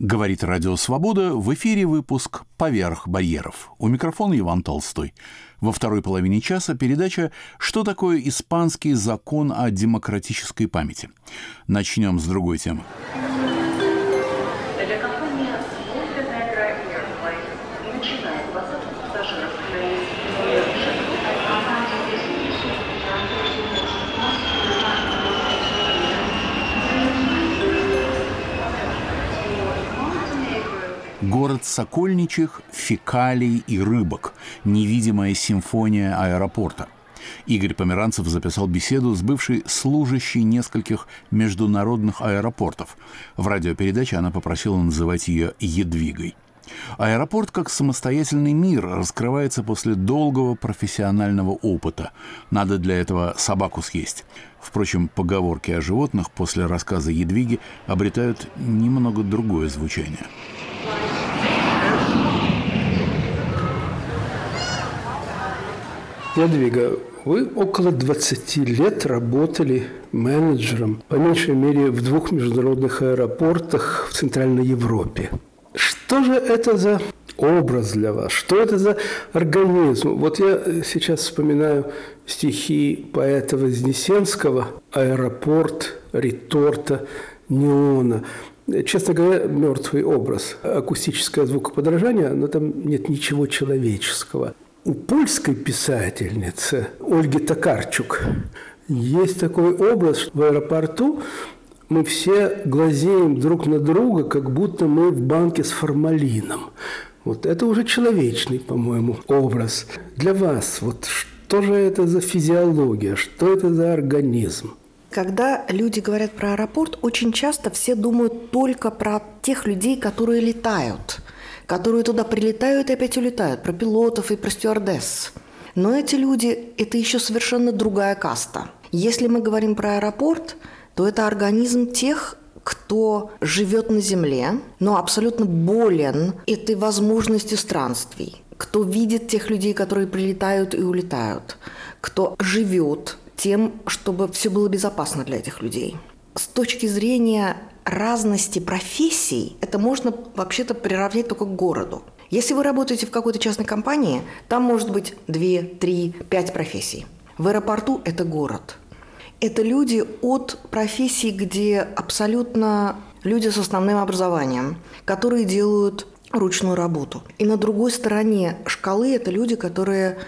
Говорит Радио Свобода. В эфире выпуск «Поверх барьеров». У микрофона Иван Толстой. Во второй половине часа передача «Что такое испанский закон о демократической памяти?». Начнем с другой темы. Город Сокольничих, фекалий и рыбок. Невидимая симфония аэропорта. Игорь Померанцев записал беседу с бывшей служащей нескольких международных аэропортов. В радиопередаче она попросила называть ее «Едвигой». Аэропорт как самостоятельный мир раскрывается после долгого профессионального опыта. Надо для этого собаку съесть. Впрочем, поговорки о животных после рассказа Едвиги обретают немного другое звучание. Ядвига, вы около 20 лет работали менеджером, по меньшей мере, в двух международных аэропортах в Центральной Европе. Что же это за образ для вас? Что это за организм? Вот я сейчас вспоминаю стихи поэта Вознесенского «Аэропорт, реторта, неона». Честно говоря, мертвый образ. Акустическое звукоподражание, но там нет ничего человеческого. У польской писательницы Ольги Токарчук есть такой образ в аэропорту, мы все глазеем друг на друга, как будто мы в банке с формалином. Вот это уже человечный, по-моему, образ. Для вас, вот что же это за физиология, что это за организм? Когда люди говорят про аэропорт, очень часто все думают только про тех людей, которые летают – которые туда прилетают и опять улетают, про пилотов и про стюардесс. Но эти люди – это еще совершенно другая каста. Если мы говорим про аэропорт, то это организм тех, кто живет на Земле, но абсолютно болен этой возможностью странствий, кто видит тех людей, которые прилетают и улетают, кто живет тем, чтобы все было безопасно для этих людей. С точки зрения разности профессий это можно вообще-то приравнять только к городу. Если вы работаете в какой-то частной компании, там может быть 2, 3, 5 профессий. В аэропорту это город. Это люди от профессий, где абсолютно люди с основным образованием, которые делают ручную работу. И на другой стороне шкалы это люди, которые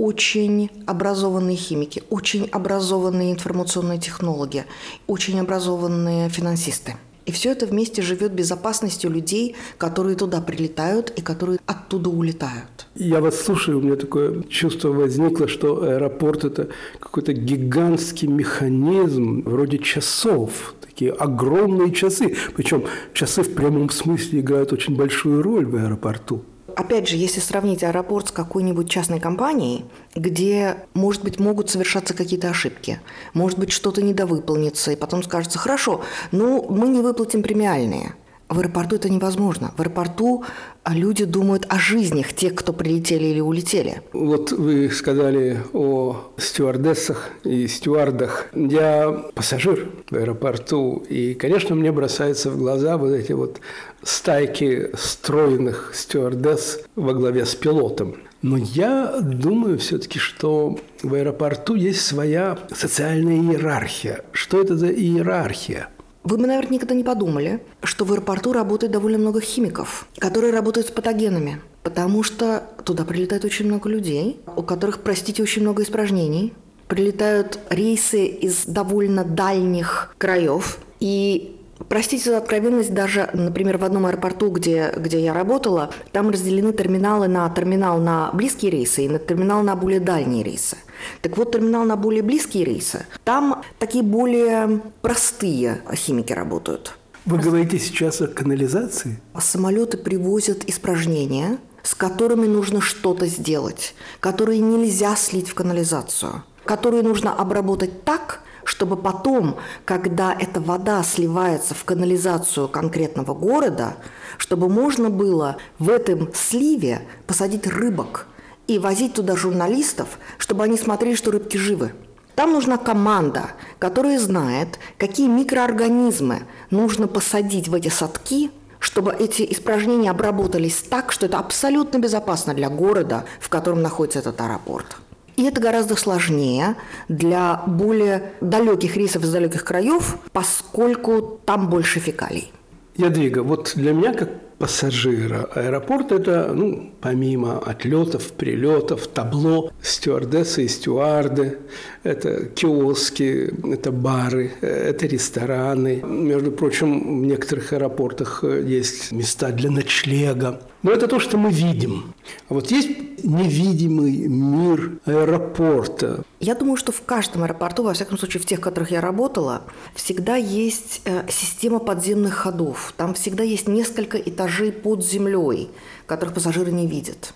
очень образованные химики, очень образованные информационные технологи, очень образованные финансисты. И все это вместе живет безопасностью людей, которые туда прилетают и которые оттуда улетают. Я вас слушаю, у меня такое чувство возникло, что аэропорт – это какой-то гигантский механизм вроде часов, такие огромные часы. Причем часы в прямом смысле играют очень большую роль в аэропорту. Опять же, если сравнить аэропорт с какой-нибудь частной компанией, где, может быть, могут совершаться какие-то ошибки, может быть, что-то недовыполнится, и потом скажется, хорошо, ну, мы не выплатим премиальные. В аэропорту это невозможно. В аэропорту люди думают о жизнях тех, кто прилетели или улетели. Вот вы сказали о стюардессах и стюардах. Я пассажир в аэропорту, и, конечно, мне бросаются в глаза вот эти вот стайки стройных стюардесс во главе с пилотом. Но я думаю все-таки, что в аэропорту есть своя социальная иерархия. Что это за иерархия? Вы бы, наверное, никогда не подумали, что в аэропорту работает довольно много химиков, которые работают с патогенами, потому что туда прилетает очень много людей, у которых, простите, очень много испражнений. Прилетают рейсы из довольно дальних краев, и Простите за откровенность, даже, например, в одном аэропорту, где, где я работала, там разделены терминалы на терминал на близкие рейсы и на терминал на более дальние рейсы. Так вот, терминал на более близкие рейсы, там такие более простые химики работают. Вы говорите сейчас о канализации? Самолеты привозят испражнения, с которыми нужно что-то сделать, которые нельзя слить в канализацию, которые нужно обработать так, чтобы потом, когда эта вода сливается в канализацию конкретного города, чтобы можно было в этом сливе посадить рыбок и возить туда журналистов, чтобы они смотрели, что рыбки живы. Там нужна команда, которая знает, какие микроорганизмы нужно посадить в эти садки, чтобы эти испражнения обработались так, что это абсолютно безопасно для города, в котором находится этот аэропорт. И это гораздо сложнее для более далеких рейсов из далеких краев, поскольку там больше фекалий. Ядвига, вот для меня, как пассажира. Аэропорт – это, ну, помимо отлетов, прилетов, табло, стюардессы и стюарды, это киоски, это бары, это рестораны. Между прочим, в некоторых аэропортах есть места для ночлега. Но это то, что мы видим. А вот есть невидимый мир аэропорта. Я думаю, что в каждом аэропорту, во всяком случае в тех, в которых я работала, всегда есть э, система подземных ходов. Там всегда есть несколько этажей под землей, которых пассажиры не видят.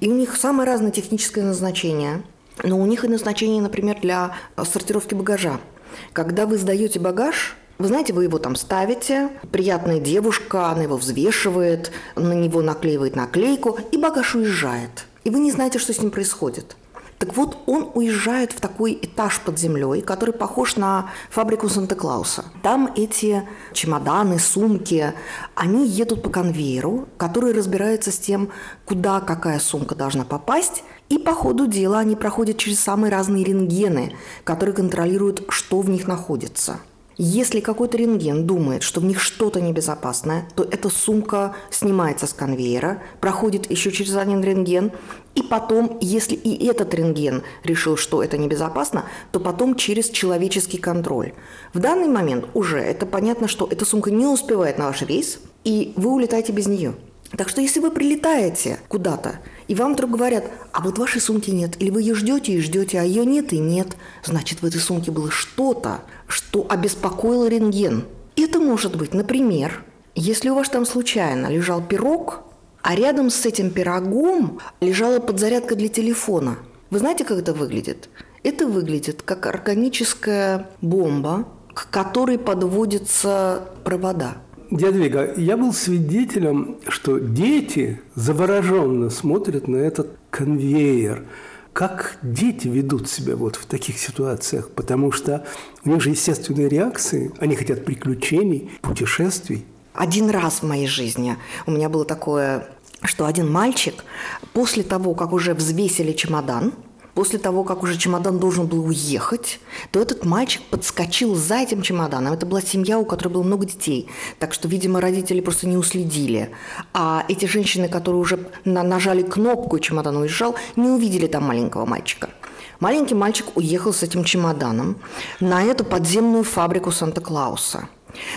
И у них самое разное техническое назначение. Но у них и назначение, например, для сортировки багажа. Когда вы сдаете багаж, вы знаете, вы его там ставите, приятная девушка, она его взвешивает, на него наклеивает наклейку, и багаж уезжает. И вы не знаете, что с ним происходит. Так вот, он уезжает в такой этаж под землей, который похож на фабрику Санта-Клауса. Там эти чемоданы, сумки, они едут по конвейеру, который разбирается с тем, куда какая сумка должна попасть, и по ходу дела они проходят через самые разные рентгены, которые контролируют, что в них находится – если какой-то рентген думает, что в них что-то небезопасное, то эта сумка снимается с конвейера, проходит еще через один рентген, и потом, если и этот рентген решил, что это небезопасно, то потом через человеческий контроль. В данный момент уже это понятно, что эта сумка не успевает на ваш рейс, и вы улетаете без нее. Так что если вы прилетаете куда-то, и вам вдруг говорят, а вот вашей сумки нет, или вы ее ждете и ждете, а ее нет и нет, значит, в этой сумке было что-то, что обеспокоило рентген. Это может быть, например, если у вас там случайно лежал пирог, а рядом с этим пирогом лежала подзарядка для телефона. Вы знаете, как это выглядит? Это выглядит как органическая бомба, к которой подводятся провода – Дядвига, я был свидетелем, что дети завороженно смотрят на этот конвейер. Как дети ведут себя вот в таких ситуациях? Потому что у них же естественные реакции. Они хотят приключений, путешествий. Один раз в моей жизни у меня было такое, что один мальчик после того, как уже взвесили чемодан – после того, как уже чемодан должен был уехать, то этот мальчик подскочил за этим чемоданом. Это была семья, у которой было много детей. Так что, видимо, родители просто не уследили. А эти женщины, которые уже нажали кнопку, и чемодан уезжал, не увидели там маленького мальчика. Маленький мальчик уехал с этим чемоданом на эту подземную фабрику Санта-Клауса.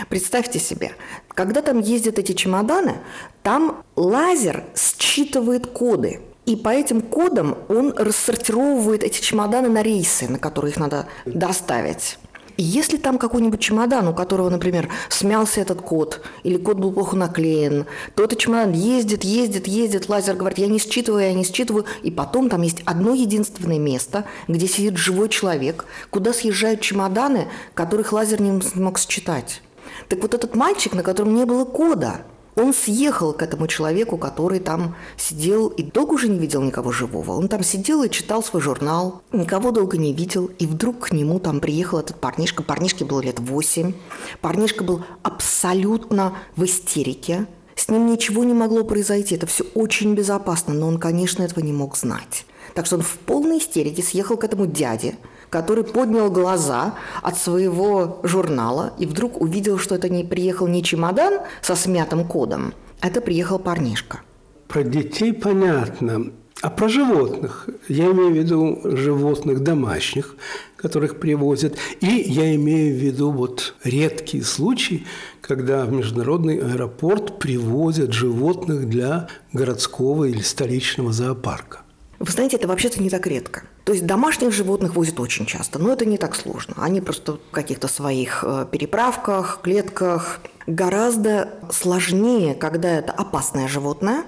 Представьте себе, когда там ездят эти чемоданы, там лазер считывает коды – и по этим кодам он рассортировывает эти чемоданы на рейсы, на которые их надо доставить. И если там какой-нибудь чемодан, у которого, например, смялся этот код, или код был плохо наклеен, то этот чемодан ездит, ездит, ездит, лазер говорит, я не считываю, я не считываю, и потом там есть одно единственное место, где сидит живой человек, куда съезжают чемоданы, которых лазер не мог считать. Так вот этот мальчик, на котором не было кода, он съехал к этому человеку, который там сидел и долго уже не видел никого живого. Он там сидел и читал свой журнал, никого долго не видел, и вдруг к нему там приехал этот парнишка. Парнишке было лет восемь. Парнишка был абсолютно в истерике. С ним ничего не могло произойти, это все очень безопасно, но он, конечно, этого не мог знать. Так что он в полной истерике съехал к этому дяде, который поднял глаза от своего журнала и вдруг увидел, что это не приехал не чемодан со смятым кодом, а это приехал парнишка. Про детей понятно. А про животных? Я имею в виду животных домашних, которых привозят. И я имею в виду вот редкие случаи, когда в международный аэропорт привозят животных для городского или столичного зоопарка. Вы знаете, это вообще-то не так редко. То есть домашних животных возят очень часто, но это не так сложно. Они просто в каких-то своих э, переправках, клетках. Гораздо сложнее, когда это опасное животное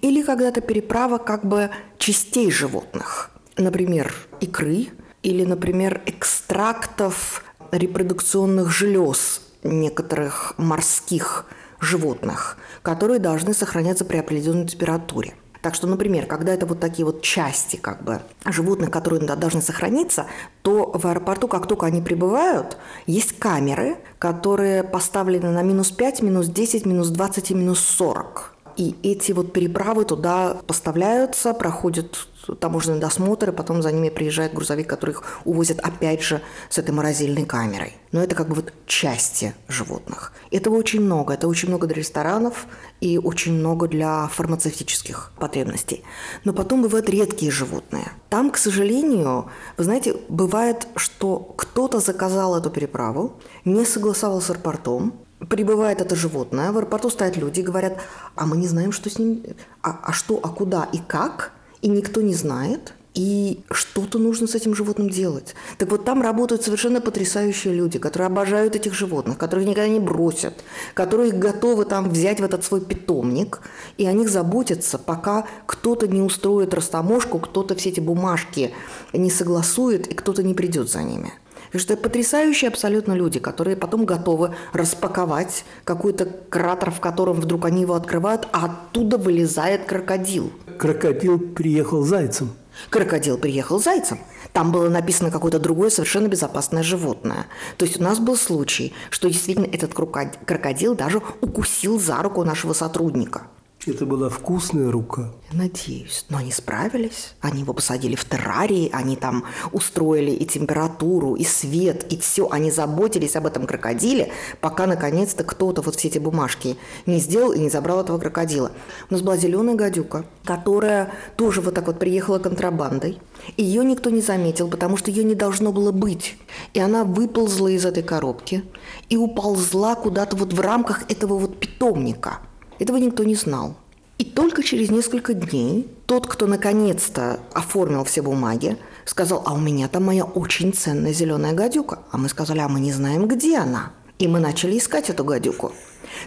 или когда это переправа как бы частей животных. Например, икры или, например, экстрактов репродукционных желез некоторых морских животных, которые должны сохраняться при определенной температуре. Так что, например, когда это вот такие вот части как бы животных, которые должны сохраниться, то в аэропорту, как только они прибывают, есть камеры, которые поставлены на минус 5, минус 10, минус 20 и минус 40. И эти вот переправы туда поставляются, проходят таможенный досмотр, и потом за ними приезжает грузовик, который их увозят опять же с этой морозильной камерой. Но это как бы вот части животных. Этого очень много. Это очень много для ресторанов и очень много для фармацевтических потребностей. Но потом бывают редкие животные. Там, к сожалению, вы знаете, бывает, что кто-то заказал эту переправу, не согласовал с аэропортом, прибывает это животное, в аэропорту стоят люди и говорят, а мы не знаем, что с ним, а, а что, а куда и как, и никто не знает, и что-то нужно с этим животным делать. Так вот там работают совершенно потрясающие люди, которые обожают этих животных, которые никогда не бросят, которые готовы там взять в этот свой питомник, и о них заботятся, пока кто-то не устроит растаможку, кто-то все эти бумажки не согласует, и кто-то не придет за ними. Потому что это потрясающие абсолютно люди, которые потом готовы распаковать какой-то кратер, в котором вдруг они его открывают, а оттуда вылезает крокодил. Крокодил приехал зайцем. Крокодил приехал зайцем. Там было написано какое-то другое совершенно безопасное животное. То есть у нас был случай, что действительно этот крокодил даже укусил за руку нашего сотрудника. Это была вкусная рука. Надеюсь. Но они справились. Они его посадили в террарии, они там устроили и температуру, и свет, и все. Они заботились об этом крокодиле, пока наконец-то кто-то вот все эти бумажки не сделал и не забрал этого крокодила. У нас была зеленая гадюка, которая тоже вот так вот приехала контрабандой. Ее никто не заметил, потому что ее не должно было быть. И она выползла из этой коробки и уползла куда-то вот в рамках этого вот питомника – этого никто не знал. И только через несколько дней тот, кто наконец-то оформил все бумаги, сказал, а у меня там моя очень ценная зеленая гадюка. А мы сказали, а мы не знаем, где она. И мы начали искать эту гадюку.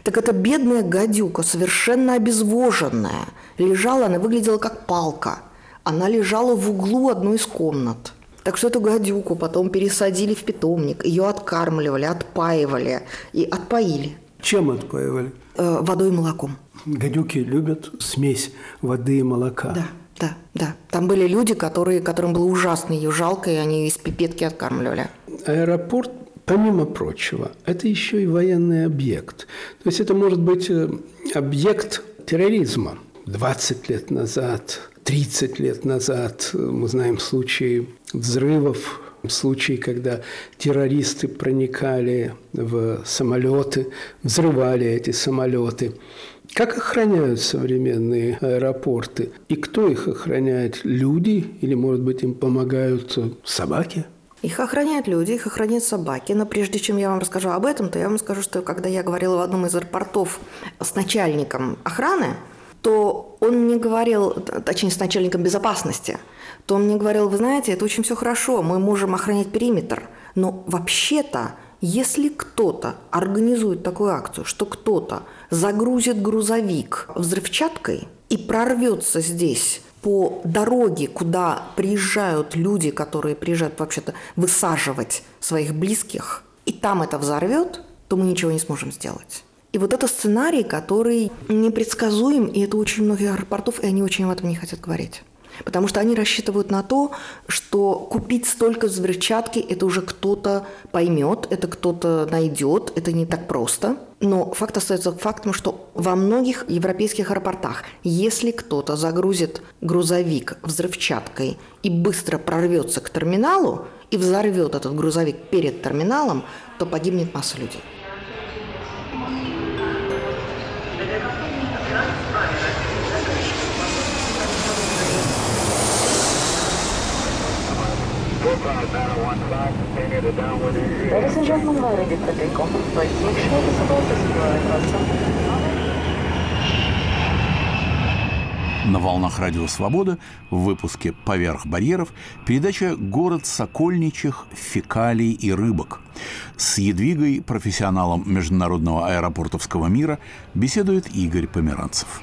Так эта бедная гадюка, совершенно обезвоженная, лежала, она выглядела как палка. Она лежала в углу одной из комнат. Так что эту гадюку потом пересадили в питомник, ее откармливали, отпаивали и отпоили. Чем отпаивали? Э, водой и молоком. Гадюки любят смесь воды и молока. Да, да, да. Там были люди, которые, которым было ужасно ее жалко, и они из пипетки откармливали. Аэропорт помимо прочего, это еще и военный объект. То есть это может быть э, объект терроризма. 20 лет назад, 30 лет назад э, мы знаем случаи взрывов случаи, когда террористы проникали в самолеты, взрывали эти самолеты. Как охраняют современные аэропорты? И кто их охраняет? Люди? Или, может быть, им помогают собаки? Их охраняют люди, их охраняют собаки. Но прежде чем я вам расскажу об этом, то я вам скажу, что когда я говорила в одном из аэропортов с начальником охраны, то он мне говорил, точнее, с начальником безопасности – то он мне говорил, вы знаете, это очень все хорошо, мы можем охранять периметр, но вообще-то, если кто-то организует такую акцию, что кто-то загрузит грузовик взрывчаткой и прорвется здесь по дороге, куда приезжают люди, которые приезжают вообще-то высаживать своих близких, и там это взорвет, то мы ничего не сможем сделать. И вот это сценарий, который непредсказуем, и это очень многих аэропортов, и они очень об этом не хотят говорить. Потому что они рассчитывают на то, что купить столько взрывчатки – это уже кто-то поймет, это кто-то найдет, это не так просто. Но факт остается фактом, что во многих европейских аэропортах, если кто-то загрузит грузовик взрывчаткой и быстро прорвется к терминалу и взорвет этот грузовик перед терминалом, то погибнет масса людей. For takeoff. Please make sure the support is На волнах Радио Свобода в выпуске «Поверх барьеров» передача «Город Сокольничих, фекалий и рыбок». С Едвигой, профессионалом Международного аэропортовского мира, беседует Игорь Померанцев.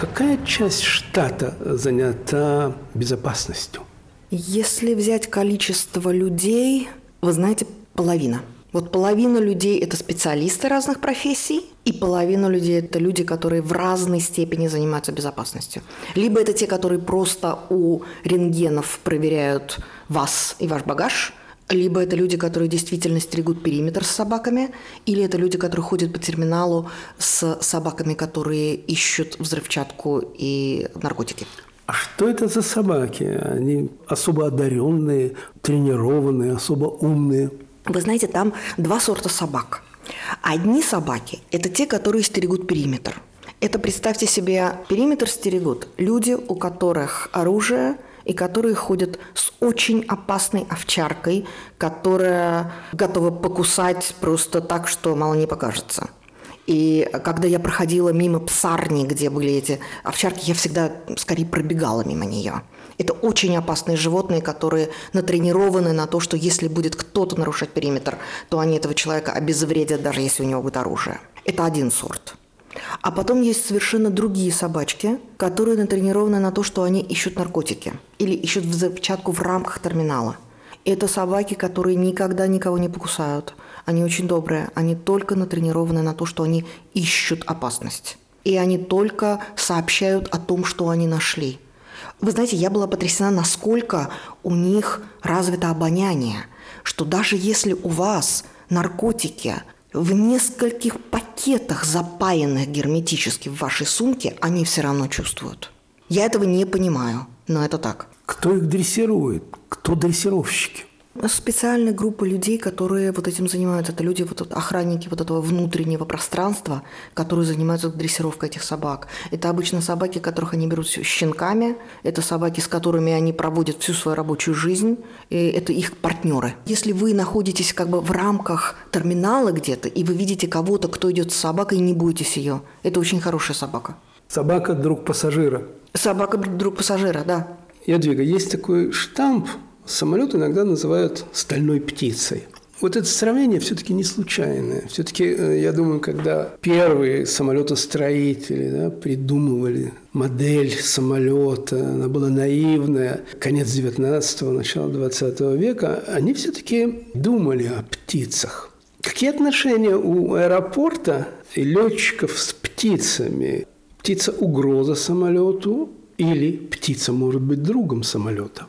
Какая часть штата занята безопасностью? Если взять количество людей, вы знаете, половина. Вот половина людей – это специалисты разных профессий, и половина людей – это люди, которые в разной степени занимаются безопасностью. Либо это те, которые просто у рентгенов проверяют вас и ваш багаж, либо это люди, которые действительно стерегут периметр с собаками, или это люди, которые ходят по терминалу с собаками, которые ищут взрывчатку и наркотики. А что это за собаки? Они особо одаренные, тренированные, особо умные – вы знаете, там два сорта собак. Одни собаки – это те, которые стерегут периметр. Это, представьте себе, периметр стерегут люди, у которых оружие и которые ходят с очень опасной овчаркой, которая готова покусать просто так, что мало не покажется. И когда я проходила мимо псарни, где были эти овчарки, я всегда скорее пробегала мимо нее. Это очень опасные животные, которые натренированы на то, что если будет кто-то нарушать периметр, то они этого человека обезвредят, даже если у него будет оружие. Это один сорт. А потом есть совершенно другие собачки, которые натренированы на то, что они ищут наркотики или ищут взрывчатку в рамках терминала. Это собаки, которые никогда никого не покусают. Они очень добрые. Они только натренированы на то, что они ищут опасность. И они только сообщают о том, что они нашли – вы знаете, я была потрясена, насколько у них развито обоняние, что даже если у вас наркотики в нескольких пакетах, запаянных герметически в вашей сумке, они все равно чувствуют. Я этого не понимаю, но это так. Кто их дрессирует? Кто дрессировщики? Специальная группа людей, которые вот этим занимаются. Это люди, вот, охранники вот этого внутреннего пространства, которые занимаются дрессировкой этих собак. Это обычно собаки, которых они берут щенками. Это собаки, с которыми они проводят всю свою рабочую жизнь. И это их партнеры. Если вы находитесь как бы в рамках терминала где-то, и вы видите кого-то, кто идет с собакой, не бойтесь ее. Это очень хорошая собака. Собака – друг пассажира. Собака – друг пассажира, да. Ядвига, есть такой штамп Самолет иногда называют стальной птицей. Вот это сравнение все-таки не случайное. Все-таки, э, я думаю, когда первые самолетостроители да, придумывали модель самолета, она была наивная, конец 19-го, начало 20 века, они все-таки думали о птицах. Какие отношения у аэропорта и летчиков с птицами? Птица – угроза самолету или птица может быть другом самолета?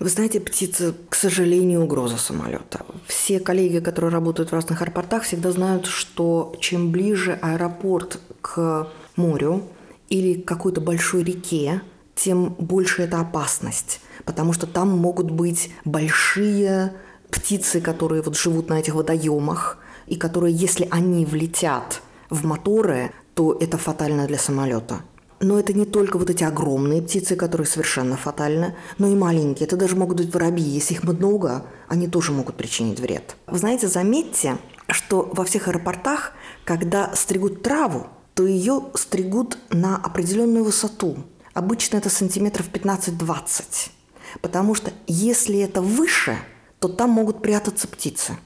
Вы знаете, птица, к сожалению, угроза самолета. Все коллеги, которые работают в разных аэропортах, всегда знают, что чем ближе аэропорт к морю или к какой-то большой реке, тем больше это опасность, потому что там могут быть большие птицы, которые вот живут на этих водоемах, и которые, если они влетят в моторы, то это фатально для самолета. Но это не только вот эти огромные птицы, которые совершенно фатальны, но и маленькие. Это даже могут быть воробьи. Если их много, они тоже могут причинить вред. Вы знаете, заметьте, что во всех аэропортах, когда стригут траву, то ее стригут на определенную высоту. Обычно это сантиметров 15-20. Потому что если это выше, то там могут прятаться птицы.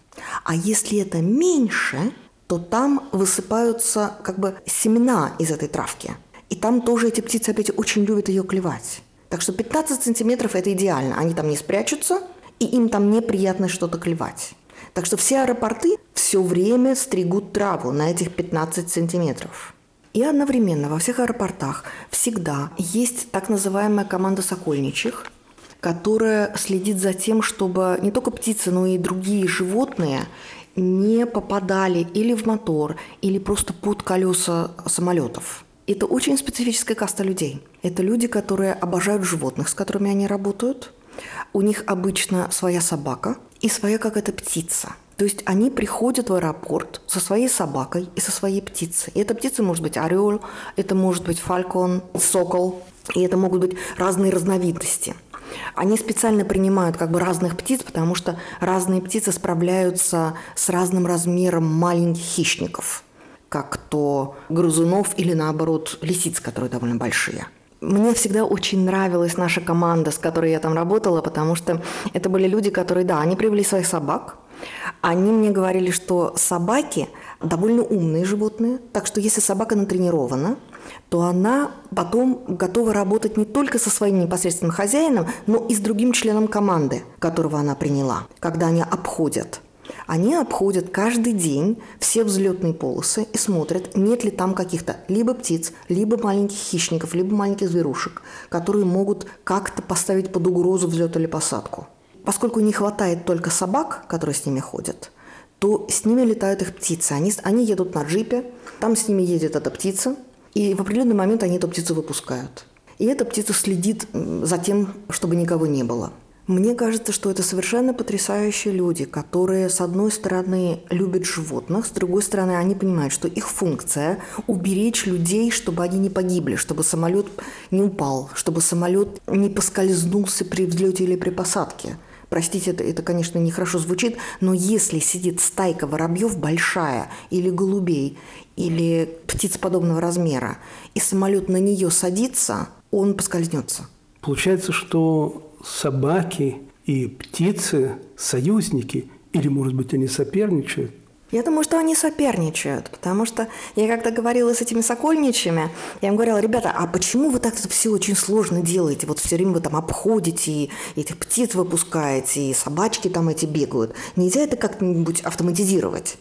А если это меньше, то там высыпаются как бы семена из этой травки – и там тоже эти птицы опять очень любят ее клевать. Так что 15 сантиметров – это идеально. Они там не спрячутся, и им там неприятно что-то клевать. Так что все аэропорты все время стригут траву на этих 15 сантиметров. И одновременно во всех аэропортах всегда есть так называемая команда сокольничьих, которая следит за тем, чтобы не только птицы, но и другие животные не попадали или в мотор, или просто под колеса самолетов. Это очень специфическая каста людей. Это люди, которые обожают животных, с которыми они работают. У них обычно своя собака и своя какая-то птица. То есть они приходят в аэропорт со своей собакой и со своей птицей. И эта птица может быть орел, это может быть фалькон, сокол, и это могут быть разные разновидности. Они специально принимают как бы разных птиц, потому что разные птицы справляются с разным размером маленьких хищников как то грызунов или, наоборот, лисиц, которые довольно большие. Мне всегда очень нравилась наша команда, с которой я там работала, потому что это были люди, которые, да, они привели своих собак. Они мне говорили, что собаки довольно умные животные, так что если собака натренирована, то она потом готова работать не только со своим непосредственным хозяином, но и с другим членом команды, которого она приняла, когда они обходят Они обходят каждый день все взлетные полосы и смотрят, нет ли там каких-то либо птиц, либо маленьких хищников, либо маленьких зверушек, которые могут как-то поставить под угрозу взлет или посадку. Поскольку не хватает только собак, которые с ними ходят, то с ними летают их птицы. Они, они едут на джипе, там с ними едет эта птица, и в определенный момент они эту птицу выпускают. И эта птица следит за тем, чтобы никого не было. Мне кажется, что это совершенно потрясающие люди, которые, с одной стороны, любят животных, с другой стороны, они понимают, что их функция – уберечь людей, чтобы они не погибли, чтобы самолет не упал, чтобы самолет не поскользнулся при взлете или при посадке. Простите, это, это, конечно, нехорошо звучит, но если сидит стайка воробьев большая или голубей, или птиц подобного размера, и самолет на нее садится, он поскользнется. Получается, что собаки и птицы союзники, или, может быть, они соперничают? Я думаю, что они соперничают, потому что я когда говорила с этими сокольничьими, я им говорила, ребята, а почему вы так все очень сложно делаете? Вот все время вы там обходите, и этих птиц выпускаете, и собачки там эти бегают. Нельзя это как-нибудь автоматизировать?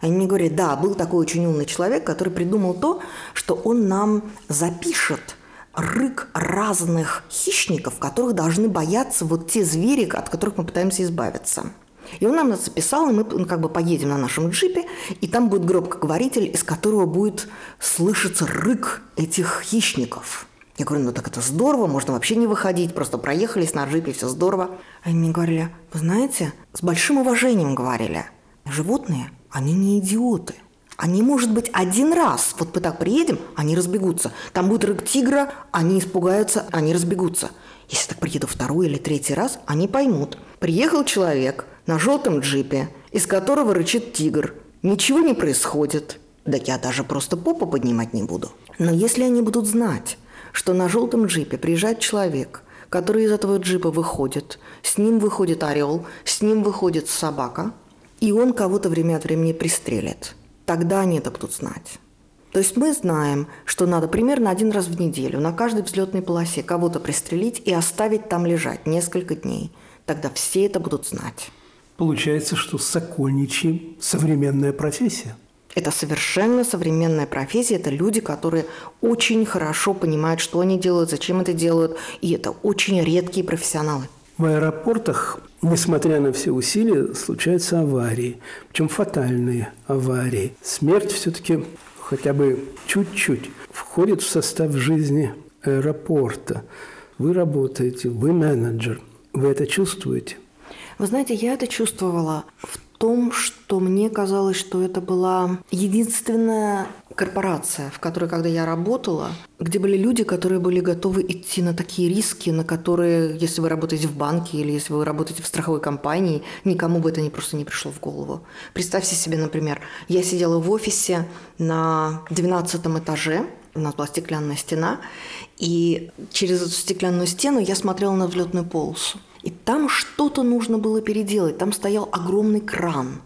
Они мне говорят, да, был такой очень умный человек, который придумал то, что он нам запишет – рык разных хищников, которых должны бояться вот те звери, от которых мы пытаемся избавиться. И он нам это записал, и мы ну, как бы поедем на нашем джипе, и там будет громкоговоритель, из которого будет слышаться рык этих хищников. Я говорю, ну так это здорово, можно вообще не выходить, просто проехались на джипе, все здорово. Они мне говорили, вы знаете, с большим уважением говорили, животные, они не идиоты. Они, может быть, один раз, вот мы так приедем, они разбегутся. Там будет рык тигра, они испугаются, они разбегутся. Если так приеду второй или третий раз, они поймут. Приехал человек на желтом джипе, из которого рычит тигр. Ничего не происходит. Да я даже просто попу поднимать не буду. Но если они будут знать, что на желтом джипе приезжает человек, который из этого джипа выходит, с ним выходит орел, с ним выходит собака, и он кого-то время от времени пристрелит – тогда они это будут знать. То есть мы знаем, что надо примерно один раз в неделю на каждой взлетной полосе кого-то пристрелить и оставить там лежать несколько дней. Тогда все это будут знать. Получается, что сокольничьи – современная профессия. Это совершенно современная профессия. Это люди, которые очень хорошо понимают, что они делают, зачем это делают. И это очень редкие профессионалы. В аэропортах Несмотря на все усилия, случаются аварии, причем фатальные аварии. Смерть все-таки хотя бы чуть-чуть входит в состав жизни аэропорта. Вы работаете, вы менеджер, вы это чувствуете? Вы знаете, я это чувствовала в том, что мне казалось, что это была единственная корпорация, в которой, когда я работала, где были люди, которые были готовы идти на такие риски, на которые, если вы работаете в банке или если вы работаете в страховой компании, никому бы это не просто не пришло в голову. Представьте себе, например, я сидела в офисе на 12 этаже, у нас была стеклянная стена, и через эту стеклянную стену я смотрела на взлетную полосу. И там что-то нужно было переделать. Там стоял огромный кран.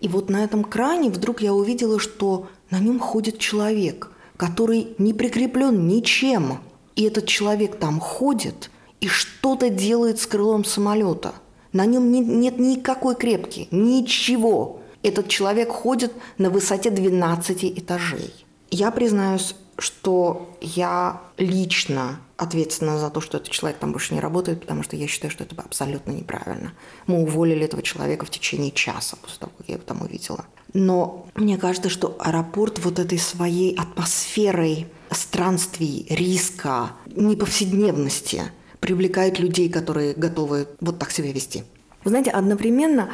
И вот на этом кране вдруг я увидела, что на нем ходит человек, который не прикреплен ничем. И этот человек там ходит и что-то делает с крылом самолета. На нем не, нет никакой крепки, ничего. Этот человек ходит на высоте 12 этажей. Я признаюсь, что я лично ответственна за то, что этот человек там больше не работает, потому что я считаю, что это абсолютно неправильно. Мы уволили этого человека в течение часа после того, как я его там увидела. Но мне кажется, что аэропорт вот этой своей атмосферой странствий, риска, неповседневности привлекает людей, которые готовы вот так себя вести. Вы знаете, одновременно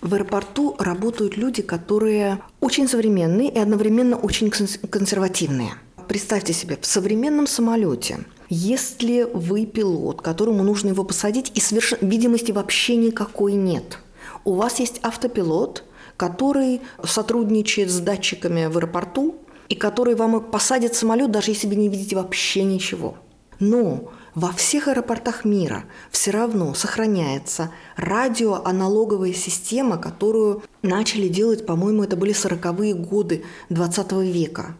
в аэропорту работают люди, которые очень современные и одновременно очень консервативные – представьте себе, в современном самолете, если вы пилот, которому нужно его посадить, и соверш... видимости вообще никакой нет, у вас есть автопилот, который сотрудничает с датчиками в аэропорту, и который вам посадит самолет, даже если вы не видите вообще ничего. Но во всех аэропортах мира все равно сохраняется радиоаналоговая система, которую начали делать, по-моему, это были 40-е годы 20 века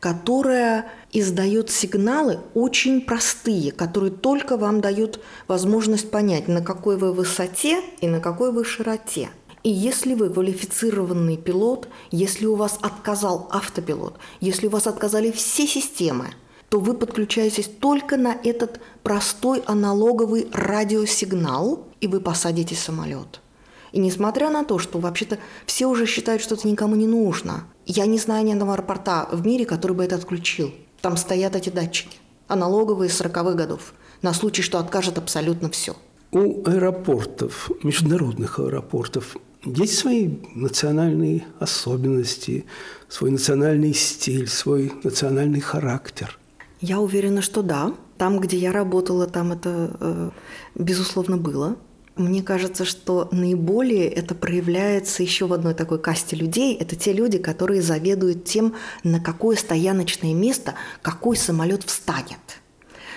которая издает сигналы очень простые, которые только вам дают возможность понять, на какой вы высоте и на какой вы широте. И если вы квалифицированный пилот, если у вас отказал автопилот, если у вас отказали все системы, то вы подключаетесь только на этот простой аналоговый радиосигнал, и вы посадите самолет. И несмотря на то, что вообще-то все уже считают, что это никому не нужно, я не знаю ни одного аэропорта в мире, который бы это отключил. Там стоят эти датчики, аналоговые 40-х годов, на случай, что откажет абсолютно все. У аэропортов, международных аэропортов, есть свои национальные особенности, свой национальный стиль, свой национальный характер. Я уверена, что да. Там, где я работала, там это, э, безусловно, было. Мне кажется, что наиболее это проявляется еще в одной такой касте людей. Это те люди, которые заведуют тем, на какое стояночное место какой самолет встанет.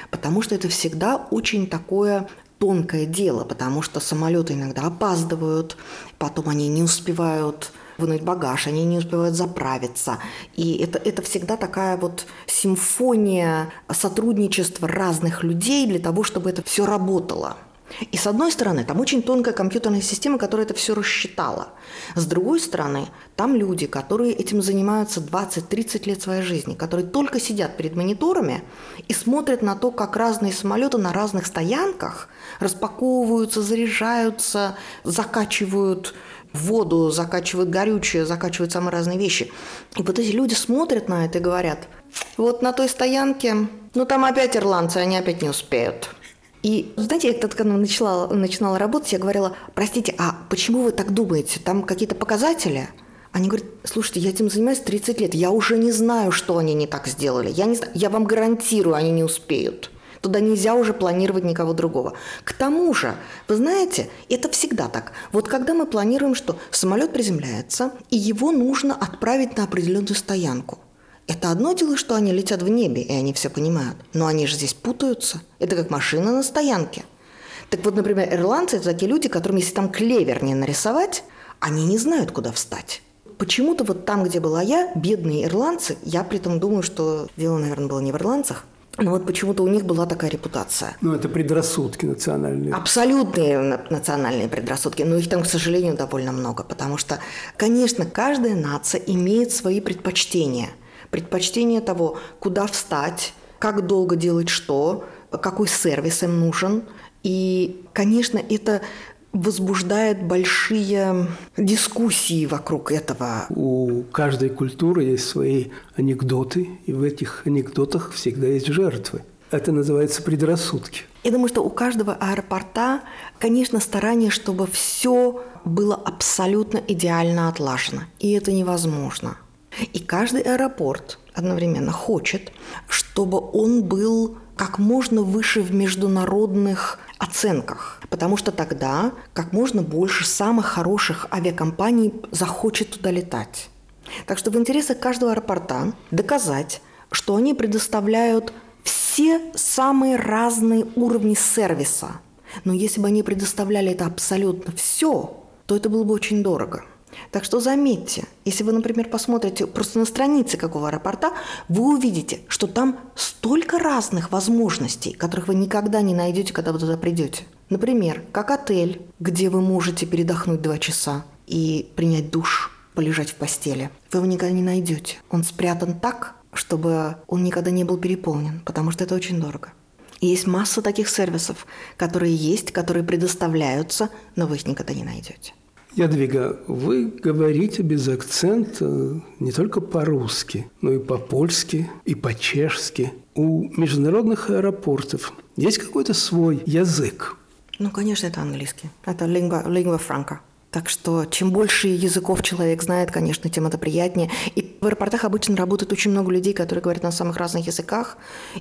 Потому что это всегда очень такое тонкое дело, потому что самолеты иногда опаздывают, потом они не успевают вынуть багаж, они не успевают заправиться. И это, это всегда такая вот симфония сотрудничества разных людей для того, чтобы это все работало. И с одной стороны, там очень тонкая компьютерная система, которая это все рассчитала. С другой стороны, там люди, которые этим занимаются 20-30 лет своей жизни, которые только сидят перед мониторами и смотрят на то, как разные самолеты на разных стоянках распаковываются, заряжаются, закачивают воду, закачивают горючее, закачивают самые разные вещи. И вот эти люди смотрят на это и говорят, вот на той стоянке, ну там опять ирландцы, они опять не успеют. И, знаете, я когда начала, начинала работать, я говорила, простите, а почему вы так думаете? Там какие-то показатели? Они говорят, слушайте, я этим занимаюсь 30 лет, я уже не знаю, что они не так сделали. Я, не я вам гарантирую, они не успеют. Туда нельзя уже планировать никого другого. К тому же, вы знаете, это всегда так. Вот когда мы планируем, что самолет приземляется, и его нужно отправить на определенную стоянку – это одно дело, что они летят в небе, и они все понимают. Но они же здесь путаются. Это как машина на стоянке. Так вот, например, ирландцы – это такие люди, которым, если там клевер не нарисовать, они не знают, куда встать. Почему-то вот там, где была я, бедные ирландцы, я при этом думаю, что дело, наверное, было не в ирландцах, но вот почему-то у них была такая репутация. Ну, это предрассудки национальные. Абсолютные национальные предрассудки. Но их там, к сожалению, довольно много. Потому что, конечно, каждая нация имеет свои предпочтения – предпочтение того, куда встать, как долго делать что, какой сервис им нужен. И, конечно, это возбуждает большие дискуссии вокруг этого. У каждой культуры есть свои анекдоты, и в этих анекдотах всегда есть жертвы. Это называется предрассудки. Я думаю, что у каждого аэропорта, конечно, старание, чтобы все было абсолютно идеально отлажено. И это невозможно. И каждый аэропорт одновременно хочет, чтобы он был как можно выше в международных оценках, потому что тогда как можно больше самых хороших авиакомпаний захочет туда летать. Так что в интересах каждого аэропорта доказать, что они предоставляют все самые разные уровни сервиса. Но если бы они предоставляли это абсолютно все, то это было бы очень дорого – так что заметьте, если вы, например, посмотрите просто на странице какого аэропорта, вы увидите, что там столько разных возможностей, которых вы никогда не найдете, когда вы туда придете. Например, как отель, где вы можете передохнуть два часа и принять душ, полежать в постели. Вы его никогда не найдете. Он спрятан так, чтобы он никогда не был переполнен, потому что это очень дорого. И есть масса таких сервисов, которые есть, которые предоставляются, но вы их никогда не найдете. Ядвига, вы говорите без акцента не только по-русски, но и по-польски, и по-чешски. У международных аэропортов есть какой-то свой язык? Ну, конечно, это английский. Это lingua, lingua franca. Так что чем больше языков человек знает, конечно, тем это приятнее. И в аэропортах обычно работает очень много людей, которые говорят на самых разных языках,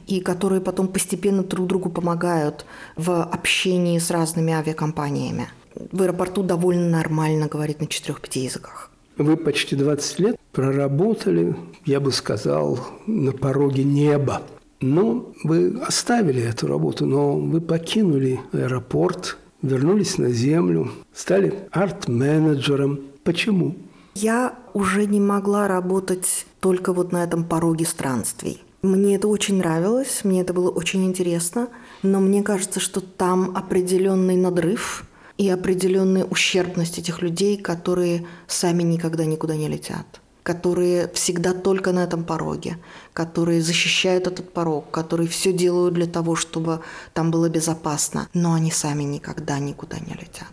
и которые потом постепенно друг другу помогают в общении с разными авиакомпаниями в аэропорту довольно нормально говорить на четырех-пяти языках. Вы почти 20 лет проработали, я бы сказал, на пороге неба. Но вы оставили эту работу, но вы покинули аэропорт, вернулись на землю, стали арт-менеджером. Почему? Я уже не могла работать только вот на этом пороге странствий. Мне это очень нравилось, мне это было очень интересно, но мне кажется, что там определенный надрыв – и определенная ущербность этих людей, которые сами никогда никуда не летят которые всегда только на этом пороге, которые защищают этот порог, которые все делают для того, чтобы там было безопасно, но они сами никогда никуда не летят.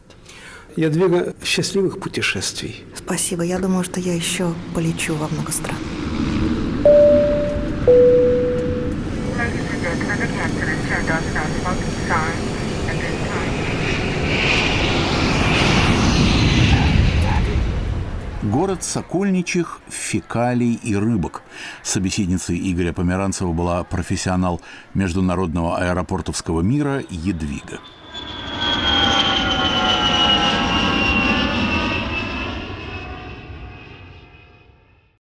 Ядвига, счастливых путешествий. Спасибо. Я думаю, что я еще полечу во много стран. Город Сокольничих фекалий и рыбок. Собеседницей Игоря Померанцева была профессионал международного аэропортовского мира Едвига.